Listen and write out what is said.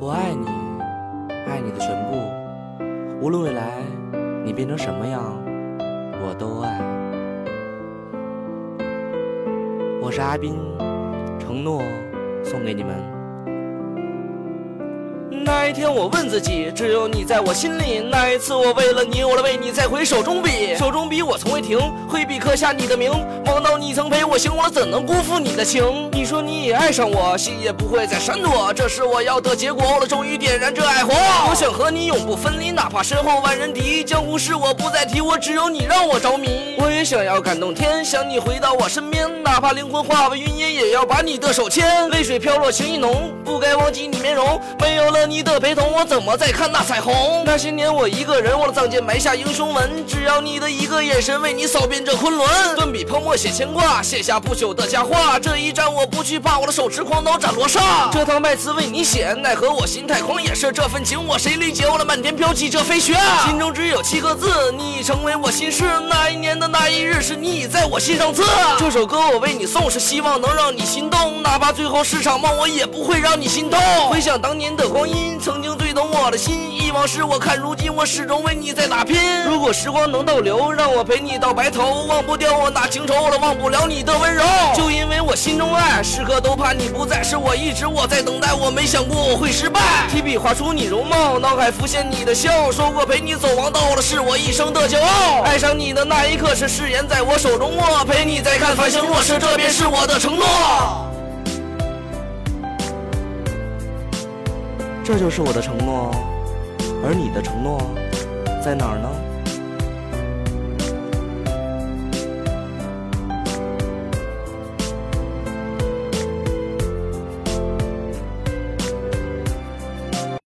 我爱你，爱你的全部，无论未来你变成什么样，我都爱。我是阿斌，承诺送给你们。那一天，我问自己，只有你在我心里。那一次，我为了你，我来为你再回手中笔，手中笔我从未停，挥笔刻下你的名。梦到你曾陪我行，我怎能辜负你的情？你说你也爱上我，心也不会再闪躲，这是我要的结果。我终于点燃这爱火，我想和你永不分离，哪怕身后万人敌。江湖事我不再提，我只有你让我着迷。我也想要感动天，想你回到我身边，哪怕灵魂化为云烟，也要把你的手牵。泪水飘落，情意浓，不该忘记你面容，没有了你。你的陪同，我怎么再看那彩虹？那些年我一个人，我的藏间埋下英雄文。只要你的一个眼神，为你扫遍这昆仑。顿笔泼墨写牵挂，写下不朽的佳话。这一战我不惧怕，我的手持狂刀斩罗刹。这趟麦词为你写，奈何我心太狂，也是这份情我谁理解？我的漫天飘起这飞雪，心中只有七个字，你成为我心事。那一年的那一日，是你已在我心上刺。这首歌我为你送，是希望能让你心动，哪怕最后是场梦，我也不会让你心痛。回想当年的光阴。曾经最懂我的心，忆往事我看如今，我始终为你在打拼。如果时光能倒流，让我陪你到白头，忘不掉我那情愁了，忘不了你的温柔。就因为我心中爱，时刻都怕你不在，是我一直我在等待，我没想过我会失败。提笔画出你容貌，脑海浮现你的笑，说过陪你走王道了，是我一生的骄傲。爱上你的那一刻，是誓言在我手中握，陪你再看繁星落时，这便是我的承诺。这就是我的承诺，而你的承诺在哪儿呢？